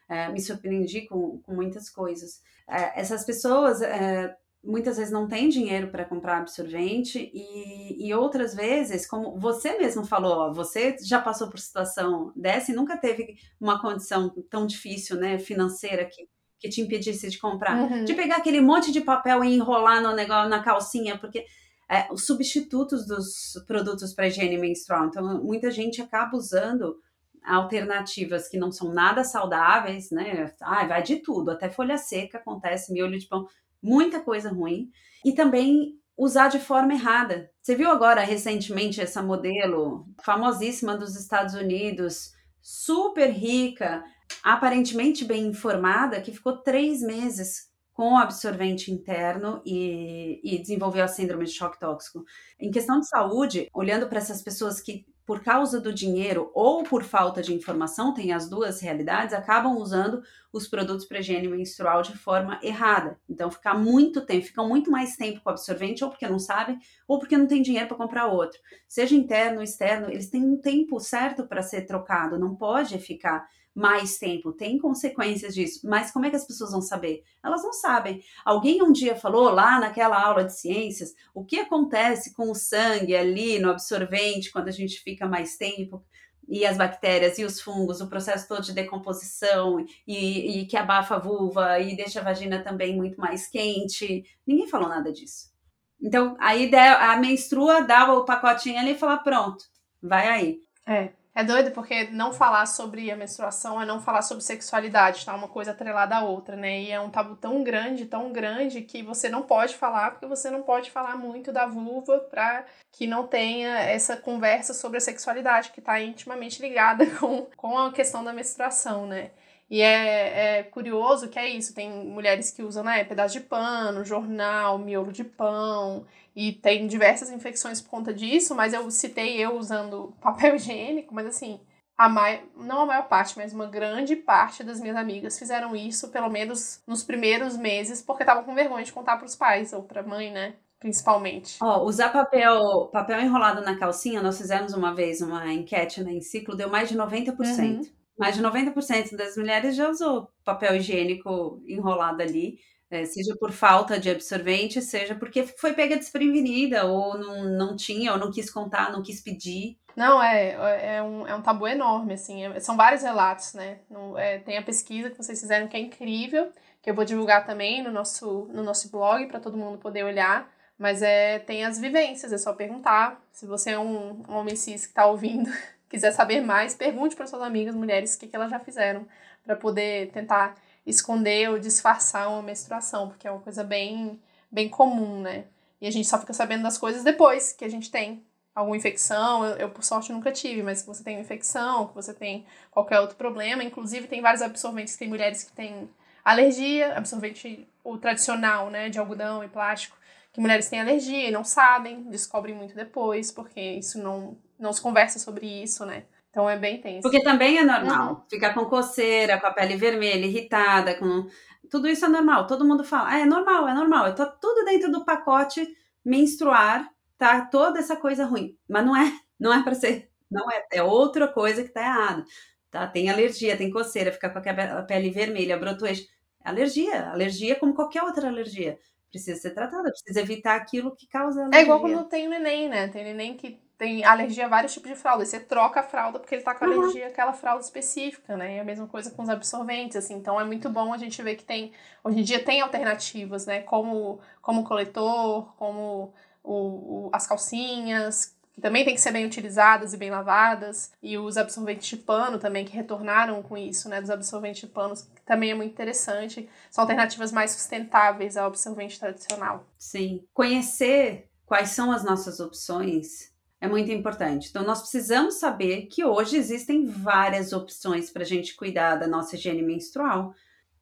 é, me surpreendi com, com muitas coisas. É, essas pessoas é, muitas vezes não tem dinheiro para comprar absorvente e, e outras vezes, como você mesmo falou, ó, você já passou por situação dessa e nunca teve uma condição tão difícil, né, financeira que, que te impedisse de comprar, uhum. de pegar aquele monte de papel e enrolar no negócio na calcinha, porque é, os substitutos dos produtos para higiene menstrual, então muita gente acaba usando alternativas que não são nada saudáveis, né? Ah, vai de tudo, até folha seca acontece, miolho de pão muita coisa ruim, e também usar de forma errada. Você viu agora recentemente essa modelo famosíssima dos Estados Unidos, super rica, aparentemente bem informada, que ficou três meses com absorvente interno e, e desenvolveu a síndrome de choque tóxico. Em questão de saúde, olhando para essas pessoas que por causa do dinheiro ou por falta de informação, tem as duas realidades, acabam usando os produtos para higiene menstrual de forma errada. Então, ficar muito tempo, ficam muito mais tempo com o absorvente, ou porque não sabem, ou porque não tem dinheiro para comprar outro. Seja interno ou externo, eles têm um tempo certo para ser trocado, não pode ficar mais tempo, tem consequências disso. Mas como é que as pessoas vão saber? Elas não sabem. Alguém um dia falou lá naquela aula de ciências o que acontece com o sangue ali no absorvente quando a gente fica mais tempo e as bactérias e os fungos, o processo todo de decomposição e, e, que abafa a vulva e deixa a vagina também muito mais quente. Ninguém falou nada disso. Então, a ideia, a menstrua dava o pacotinho ali e falava, pronto, vai aí. É. É doido porque não falar sobre a menstruação é não falar sobre sexualidade, tá? Uma coisa atrelada à outra, né? E é um tabu tão grande, tão grande, que você não pode falar, porque você não pode falar muito da vulva para que não tenha essa conversa sobre a sexualidade, que tá intimamente ligada [laughs] com, com a questão da menstruação, né? E é, é, curioso que é isso, tem mulheres que usam, né, pedaço de pano, jornal, miolo de pão, e tem diversas infecções por conta disso, mas eu citei eu usando [laughs] papel higiênico, mas assim, a mai... não a maior parte, mas uma grande parte das minhas amigas fizeram isso, pelo menos nos primeiros meses, porque estavam com vergonha de contar para os pais ou para a mãe, né? Principalmente. Ó, oh, usar papel, papel enrolado na calcinha, nós fizemos uma vez uma enquete na Enciclo, deu mais de 90%. Uhum. Mais de 90% das mulheres já usou papel higiênico enrolado ali, é, seja por falta de absorvente, seja porque foi pega desprevenida, ou não, não tinha, ou não quis contar, não quis pedir. Não, é, é, um, é um tabu enorme, assim, é, são vários relatos, né? É, tem a pesquisa que vocês fizeram que é incrível, que eu vou divulgar também no nosso, no nosso blog para todo mundo poder olhar. Mas é, tem as vivências, é só perguntar. Se você é um, um homem cis que está ouvindo, [laughs] quiser saber mais, pergunte para suas amigas mulheres o que, que elas já fizeram para poder tentar esconder ou disfarçar uma menstruação, porque é uma coisa bem, bem comum, né? E a gente só fica sabendo das coisas depois que a gente tem alguma infecção. Eu, eu, por sorte, nunca tive, mas que você tem uma infecção, que você tem qualquer outro problema. Inclusive, tem vários absorventes, tem mulheres que têm alergia, absorvente o tradicional, né, de algodão e plástico, que mulheres têm alergia e não sabem, descobrem muito depois, porque isso não não se conversa sobre isso, né? Então é bem tenso. Porque também é normal uhum. ficar com coceira, com a pele vermelha, irritada, com tudo isso é normal. Todo mundo fala, ah, é normal, é normal. Tá tudo dentro do pacote menstruar, tá toda essa coisa ruim. Mas não é, não é para ser, não é, é outra coisa que tá errada. Tá? Tem alergia, tem coceira, ficar com a pele vermelha, brotoejo. Alergia, alergia como qualquer outra alergia. Precisa ser tratada, precisa evitar aquilo que causa alergia. É igual quando tem neném, né? Tem neném que tem alergia a vários tipos de fralda. E você troca a fralda porque ele tá com uhum. alergia àquela fralda específica, né? E a mesma coisa com os absorventes, assim. Então é muito bom a gente ver que tem. Hoje em dia tem alternativas, né? Como, como o coletor, como o, o, as calcinhas, que também tem que ser bem utilizadas e bem lavadas. E os absorventes de pano também, que retornaram com isso, né? Dos absorventes de pano, que também é muito interessante. São alternativas mais sustentáveis ao absorvente tradicional. Sim. Conhecer quais são as nossas opções é muito importante. Então, nós precisamos saber que hoje existem várias opções para a gente cuidar da nossa higiene menstrual.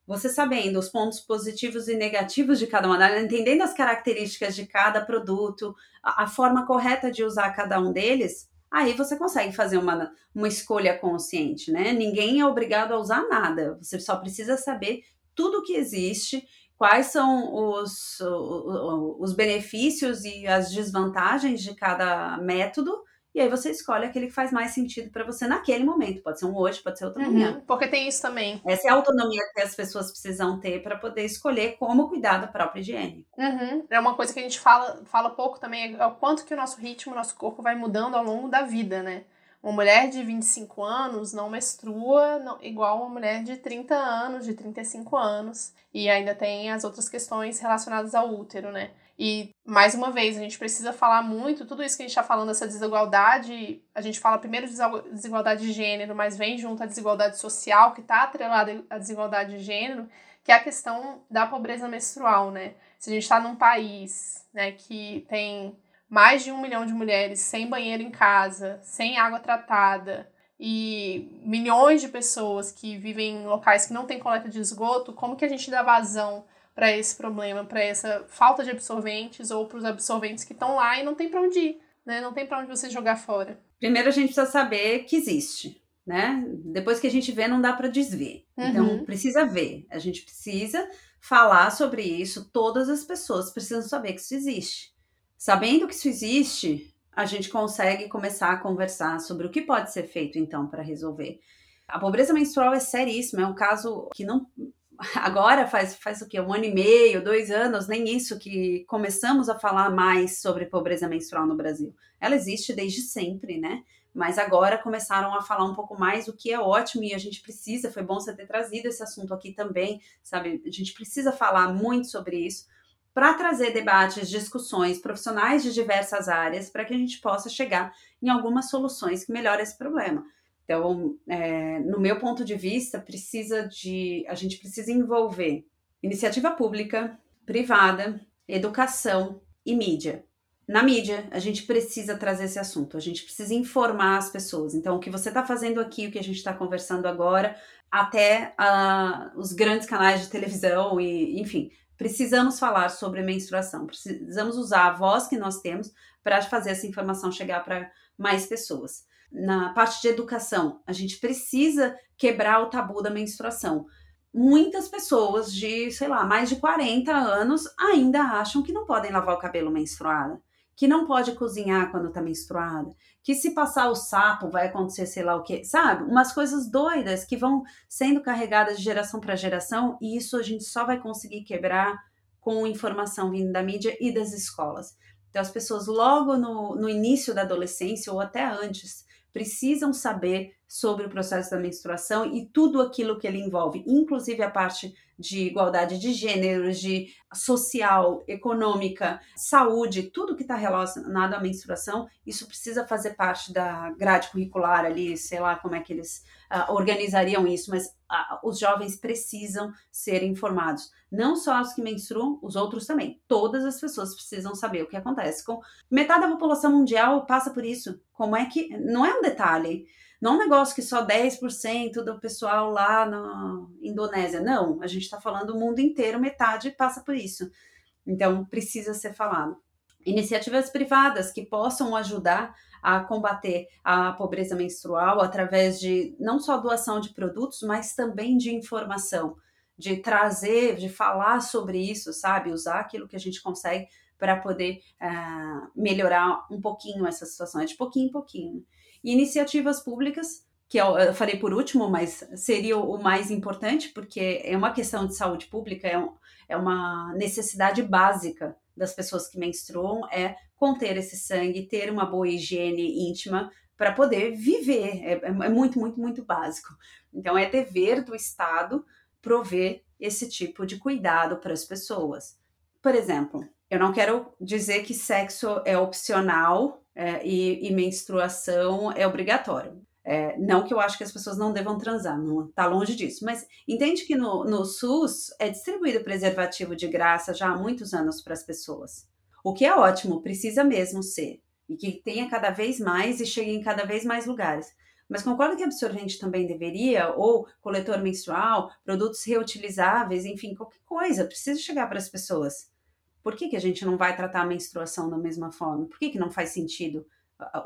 Você sabendo os pontos positivos e negativos de cada uma entendendo as características de cada produto, a, a forma correta de usar cada um deles, aí você consegue fazer uma, uma escolha consciente, né? Ninguém é obrigado a usar nada, você só precisa saber tudo que existe quais são os, os benefícios e as desvantagens de cada método. E aí você escolhe aquele que faz mais sentido para você naquele momento. Pode ser um hoje, pode ser outro uhum, amanhã. Porque tem isso também. Essa é a autonomia que as pessoas precisam ter para poder escolher como cuidar da própria higiene. Uhum. É uma coisa que a gente fala, fala pouco também, é o quanto que o nosso ritmo, o nosso corpo vai mudando ao longo da vida, né? Uma mulher de 25 anos não menstrua não, igual uma mulher de 30 anos, de 35 anos. E ainda tem as outras questões relacionadas ao útero, né? E, mais uma vez, a gente precisa falar muito, tudo isso que a gente está falando, essa desigualdade, a gente fala primeiro de desigualdade de gênero, mas vem junto à desigualdade social, que está atrelada à desigualdade de gênero, que é a questão da pobreza menstrual, né? Se a gente está num país né, que tem mais de um milhão de mulheres sem banheiro em casa, sem água tratada e milhões de pessoas que vivem em locais que não têm coleta de esgoto, como que a gente dá vazão para esse problema, para essa falta de absorventes ou para os absorventes que estão lá e não tem para onde ir, né? Não tem para onde você jogar fora. Primeiro a gente precisa saber que existe, né? Depois que a gente vê, não dá para desver. Então, Uhum. precisa ver. A gente precisa falar sobre isso. Todas as pessoas precisam saber que isso existe. Sabendo que isso existe, a gente consegue começar a conversar sobre o que pode ser feito, então, para resolver. A pobreza menstrual é seríssima, é um caso que não. [laughs] Agora faz, faz o quê? Um ano e meio, dois anos, nem isso, que começamos a falar mais sobre pobreza menstrual no Brasil. Ela existe desde sempre, né? Mas agora começaram a falar um pouco mais, o que é ótimo e a gente precisa. Foi bom você ter trazido esse assunto aqui também, sabe? A gente precisa falar muito sobre isso para trazer debates, discussões, profissionais de diversas áreas, para que a gente possa chegar em algumas soluções que melhorem esse problema. Então, é, no meu ponto de vista, precisa de a gente precisa envolver iniciativa pública, privada, educação e mídia. Na mídia, a gente precisa trazer esse assunto, a gente precisa informar as pessoas. Então, o que você está fazendo aqui, o que a gente está conversando agora, até uh, os grandes canais de televisão e, enfim, precisamos falar sobre menstruação, precisamos usar a voz que nós temos para fazer essa informação chegar para mais pessoas. Na parte de educação, a gente precisa quebrar o tabu da menstruação. Muitas pessoas de, sei lá, mais de 40 anos ainda acham que não podem lavar o cabelo menstruada, que não pode cozinhar quando está menstruada, que se passar o sapo vai acontecer sei lá o que, sabe? Umas coisas doidas que vão sendo carregadas de geração para geração e isso a gente só vai conseguir quebrar com informação vindo da mídia e das escolas. Então, as pessoas, logo no, no início da adolescência ou até antes, precisam saber sobre o processo da menstruação e tudo aquilo que ele envolve, inclusive a parte de igualdade de gêneros, de social, econômica, saúde, tudo que está relacionado à menstruação, isso precisa fazer parte da grade curricular ali, sei lá como é que eles uh, organizariam isso, mas uh, os jovens precisam ser informados. Não só os que menstruam, os outros também. Todas as pessoas precisam saber o que acontece. Com metade da população mundial passa por isso. Como é que. Não é um detalhe. Não é um negócio que só 10% do pessoal lá na Indonésia. Não, a gente está falando o mundo inteiro, metade passa por isso. Então, precisa ser falado. Iniciativas privadas que possam ajudar a combater a pobreza menstrual através de não só doação de produtos, mas também de informação, de trazer, de falar sobre isso, sabe? Usar aquilo que a gente consegue para poder uh, melhorar um pouquinho essa situação, é de pouquinho em pouquinho. E iniciativas públicas, que eu, falei por último, mas seria o mais importante, porque é uma questão de saúde pública, é, um, é uma necessidade básica das pessoas que menstruam, é conter esse sangue, ter uma boa higiene íntima para poder viver. É, é, muito, muito, muito básico. Então, é dever do Estado prover esse tipo de cuidado para as pessoas. Por exemplo, eu não quero dizer que sexo é opcional é, e, e, menstruação é obrigatório. É, não que eu acho que as pessoas não devam transar, não está longe disso, mas entende que no, no SUS é distribuído preservativo de graça já há muitos anos para as pessoas. O que é ótimo, precisa mesmo ser, e que tenha cada vez mais e chegue em cada vez mais lugares. Mas concordo que absorvente também deveria, ou coletor menstrual, produtos reutilizáveis, enfim, qualquer coisa, precisa chegar para as pessoas. Por que, que a gente não vai tratar a menstruação da mesma forma? Por que, que não faz sentido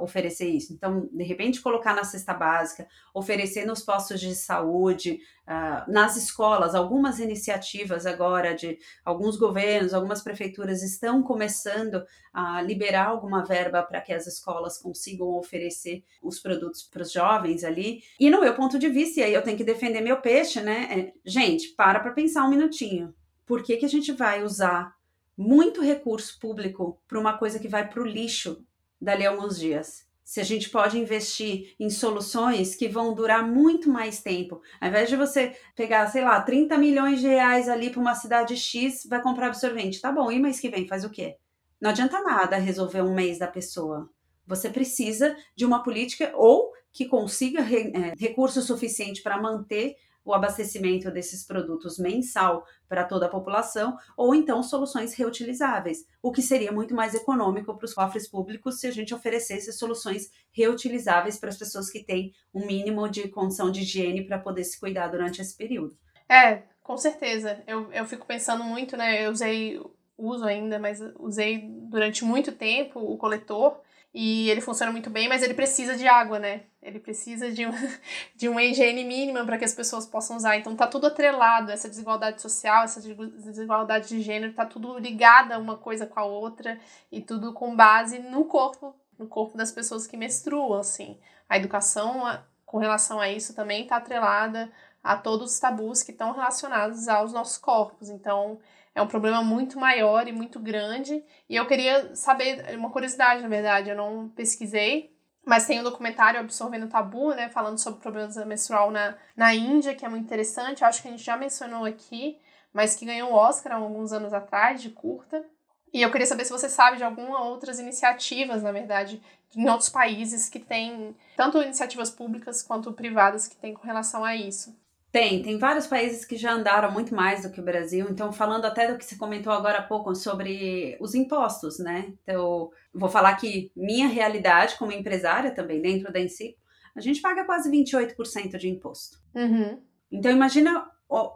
oferecer isso. Então, de repente, colocar na cesta básica, oferecer nos postos de saúde, uh, nas escolas, algumas iniciativas agora de alguns governos, algumas prefeituras estão começando a liberar alguma verba para que as escolas consigam oferecer os produtos para os jovens ali. E no meu ponto de vista, e aí eu tenho que defender meu peixe, né? É, gente, para para pensar um minutinho. Por que, que a gente vai usar muito recurso público para uma coisa que vai para o lixo dali a alguns dias. Se a gente pode investir em soluções que vão durar muito mais tempo. Ao invés de você pegar, sei lá, 30 milhões de reais ali para uma cidade X, vai comprar absorvente. Tá bom, e mês que vem faz o quê? Não adianta nada resolver um mês da pessoa. Você precisa de uma política ou que consiga re, é, recurso suficiente para manter o abastecimento desses produtos mensal para toda a população, ou então soluções reutilizáveis, o que seria muito mais econômico para os cofres públicos se a gente oferecesse soluções reutilizáveis para as pessoas que têm um mínimo de condição de higiene para poder se cuidar durante esse período. É, com certeza. Eu, eu fico pensando muito, né? Eu usei, uso ainda, mas usei durante muito tempo o coletor. E ele funciona muito bem, mas ele precisa de água, né? Ele precisa de, um, [laughs] de uma higiene mínima para que as pessoas possam usar. Então tá tudo atrelado, essa desigualdade social, essa desigualdade de gênero, tá tudo ligada uma coisa com a outra e tudo com base no corpo, no corpo das pessoas que menstruam, assim. A educação com relação a isso também está atrelada a todos os tabus que estão relacionados aos nossos corpos. Então, é um problema muito maior e muito grande. E eu queria saber, uma curiosidade, na verdade, eu não pesquisei, mas tem um documentário Absorvendo o Tabu, né, falando sobre problemas menstrual na, na Índia, que é muito interessante. Acho que a gente já mencionou aqui, mas que ganhou o Oscar há alguns anos atrás, de curta. E eu queria saber se você sabe de algumas outras iniciativas, na verdade, em outros países que têm tanto iniciativas públicas quanto privadas que têm com relação a isso. Tem, tem vários países que já andaram muito mais do que o Brasil. Então, falando até do que você comentou agora há pouco sobre os impostos, né? Então, vou falar que minha realidade como empresária também, dentro da Enciclo, a gente paga quase 28% de imposto. Uhum. Então, imagina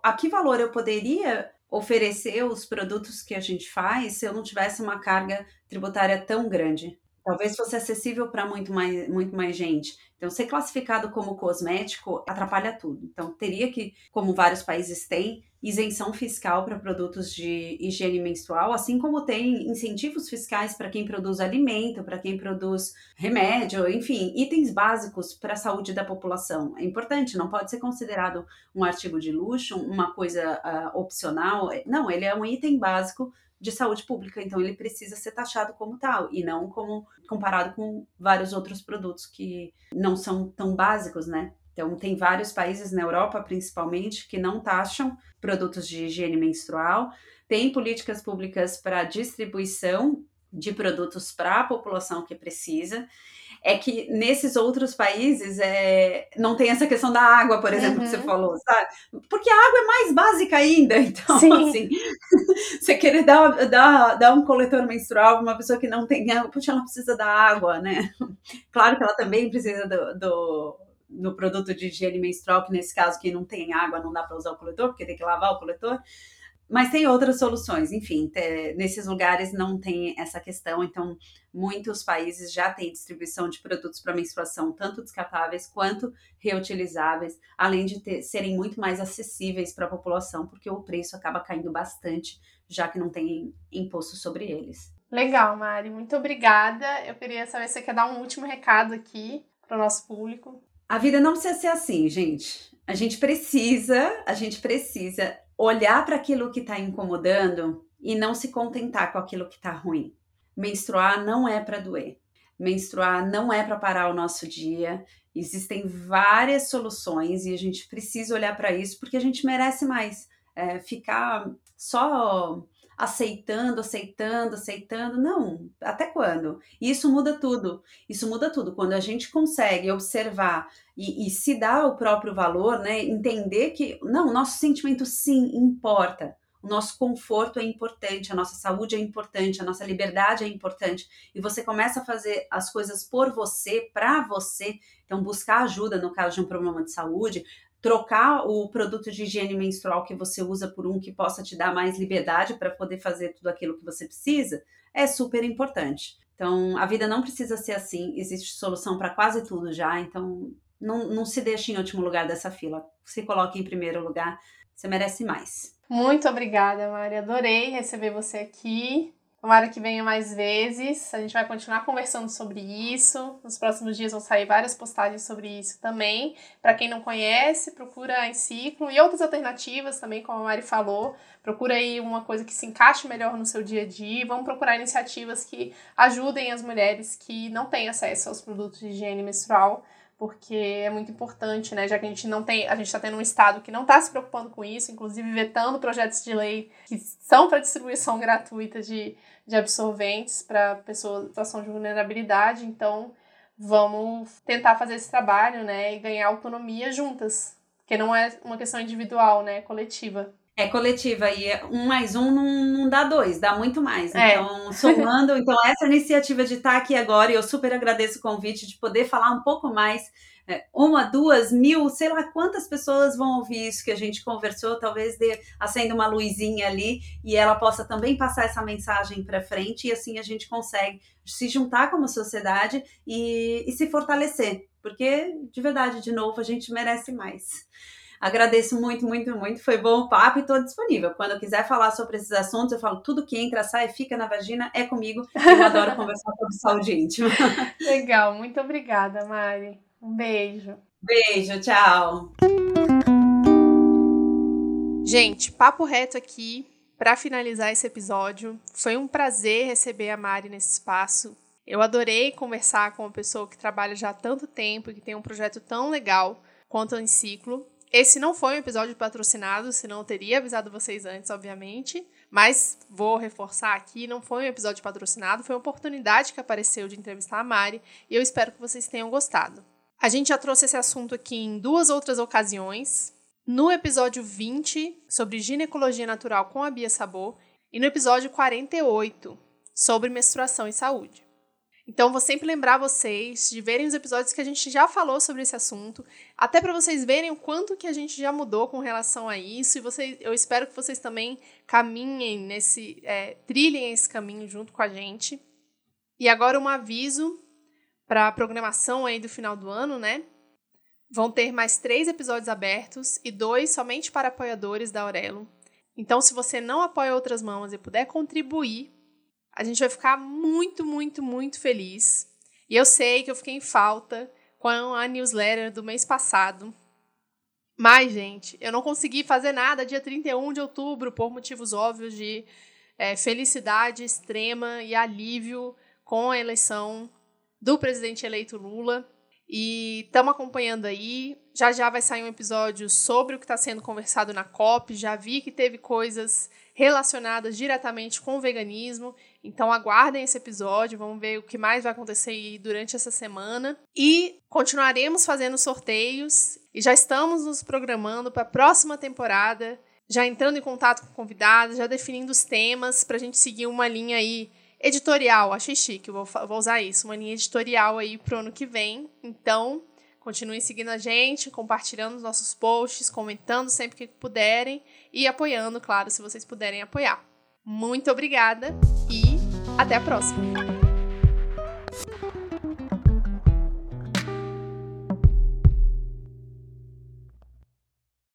a que valor eu poderia oferecer os produtos que a gente faz se eu não tivesse uma carga tributária tão grande. Talvez fosse acessível para muito mais, muito mais gente. Então, ser classificado como cosmético atrapalha tudo. Então, teria que, como vários países têm, isenção fiscal para produtos de higiene menstrual, assim como tem incentivos fiscais para quem produz alimento, para quem produz remédio, enfim, itens básicos para a saúde da população. É importante, não pode ser considerado um artigo de luxo, uma coisa uh, opcional. Não, ele é um item básico de saúde pública, então ele precisa ser taxado como tal e não como comparado com vários outros produtos que não são tão básicos, né? Então, tem vários países na Europa, principalmente, que não taxam produtos de higiene menstrual. Tem políticas públicas para distribuição de produtos para a população que precisa é que nesses outros países é, não tem essa questão da água, por exemplo, uhum. que você uhum. falou, sabe? Porque a água é mais básica ainda. [laughs] Então, Sim. assim, [laughs] você querer dar, dar, dar um coletor menstrual para uma pessoa que não tem puxa, ela precisa da água, né? [laughs] Claro que ela também precisa do, do no produto de higiene menstrual, que nesse caso, quem não tem água, não dá para usar o coletor, porque tem que lavar o coletor. Mas tem outras soluções, enfim, te, nesses lugares não tem essa questão, então muitos países já têm distribuição de produtos para menstruação, tanto descartáveis quanto reutilizáveis, além de ter, serem muito mais acessíveis para a população, porque o preço acaba caindo bastante, já que não tem imposto sobre eles. Legal, Mari, muito obrigada. Eu queria saber se você quer dar um último recado aqui para o nosso público. A vida não precisa ser assim, gente. A gente precisa, a gente precisa olhar para aquilo que está incomodando e não se contentar com aquilo que está ruim. Menstruar não é para doer. Menstruar não é para parar o nosso dia. Existem várias soluções e a gente precisa olhar para isso porque a gente merece mais. É, ficar só aceitando, aceitando, aceitando. Não, até quando? Isso muda tudo. Isso muda tudo. Quando a gente consegue observar e, e se dar o próprio valor, né? Entender que, não, o nosso sentimento sim importa. O nosso conforto é importante, a nossa saúde é importante, a nossa liberdade é importante. E você começa a fazer as coisas por você, para você. Então, buscar ajuda no caso de um problema de saúde, trocar o produto de higiene menstrual que você usa por um que possa te dar mais liberdade para poder fazer tudo aquilo que você precisa, é super importante. Então, a vida não precisa ser assim, existe solução para quase tudo já, então não, não se deixe em último lugar dessa fila. Se coloque em primeiro lugar, você merece mais. Muito obrigada, Mari. Adorei receber você aqui. Tomara que venha mais vezes. A gente vai continuar conversando sobre isso. Nos próximos dias vão sair várias postagens sobre isso também. Para quem não conhece, procura em ciclo e outras alternativas também, como a Mari falou. Procura aí uma coisa que se encaixe melhor no seu dia a dia. Vamos procurar iniciativas que ajudem as mulheres que não têm acesso aos produtos de higiene menstrual porque é muito importante, né? Já que a gente não tem, a gente está tendo um estado que não está se preocupando com isso, inclusive vetando projetos de lei que são para distribuição gratuita de, de absorventes para pessoas em situação de vulnerabilidade. Então, vamos tentar fazer esse trabalho, né? E ganhar autonomia juntas, porque não é uma questão individual, né? É coletiva. É coletiva e é um mais um não, não dá dois, dá muito mais. É. Então, somando, então essa iniciativa de estar aqui agora, e eu super agradeço o convite de poder falar um pouco mais é, uma, duas, mil, sei lá quantas pessoas vão ouvir isso que a gente conversou, talvez dê, acenda uma luzinha ali e ela possa também passar essa mensagem para frente e assim a gente consegue se juntar como sociedade e, e se fortalecer, porque de verdade, de novo, a gente merece mais. Agradeço muito, muito, muito. Foi bom o papo e estou disponível. Quando eu quiser falar sobre esses assuntos, eu falo tudo que entra, sai, fica na vagina, é comigo. Eu adoro [laughs] conversar sobre saúde íntima. Legal, muito obrigada, Mari. Um beijo. Beijo, tchau. Gente, papo reto aqui para finalizar esse episódio. Foi um prazer receber a Mari nesse espaço. Eu adorei conversar com uma pessoa que trabalha já há tanto tempo e que tem um projeto tão legal quanto o Enciclo. Esse não foi um episódio patrocinado, senão eu teria avisado vocês antes, obviamente. Mas vou reforçar aqui, não foi um episódio patrocinado, foi uma oportunidade que apareceu de entrevistar a Mari e eu espero que vocês tenham gostado. A gente já trouxe esse assunto aqui em duas outras ocasiões. No episódio 20, sobre ginecologia natural com a Bia Sabor, e no episódio 48, sobre menstruação e saúde. Então, vou sempre lembrar vocês de verem os episódios que a gente já falou sobre esse assunto, até para vocês verem o quanto que a gente já mudou com relação a isso. E vocês, eu espero que vocês também caminhem nesse, é, trilhem esse caminho junto com a gente. E agora um aviso para a programação aí do final do ano, né? Vão ter mais três episódios abertos e dois somente para apoiadores da Aurelo. Então, se você não apoia outras mãos e puder contribuir a gente vai ficar muito, muito, muito feliz. E eu sei que eu fiquei em falta com a newsletter do mês passado. Mas, gente, eu não consegui fazer nada dia 31 de outubro por motivos óbvios de é, felicidade extrema e alívio com a eleição do presidente eleito Lula. E estamos acompanhando aí. Já já vai sair um episódio sobre o que está sendo conversado na COP. Já vi que teve coisas relacionadas diretamente com o veganismo. Então aguardem esse episódio, vamos ver o que mais vai acontecer durante essa semana. E continuaremos fazendo sorteios e já estamos nos programando para a próxima temporada, já entrando em contato com convidados, já definindo os temas para a gente seguir uma linha aí editorial. Achei chique, vou, vou usar isso, uma linha editorial aí pro ano que vem. Então, Continuem seguindo a gente, compartilhando os nossos posts, comentando sempre que puderem e apoiando, claro, se vocês puderem apoiar. Muito obrigada e até a próxima!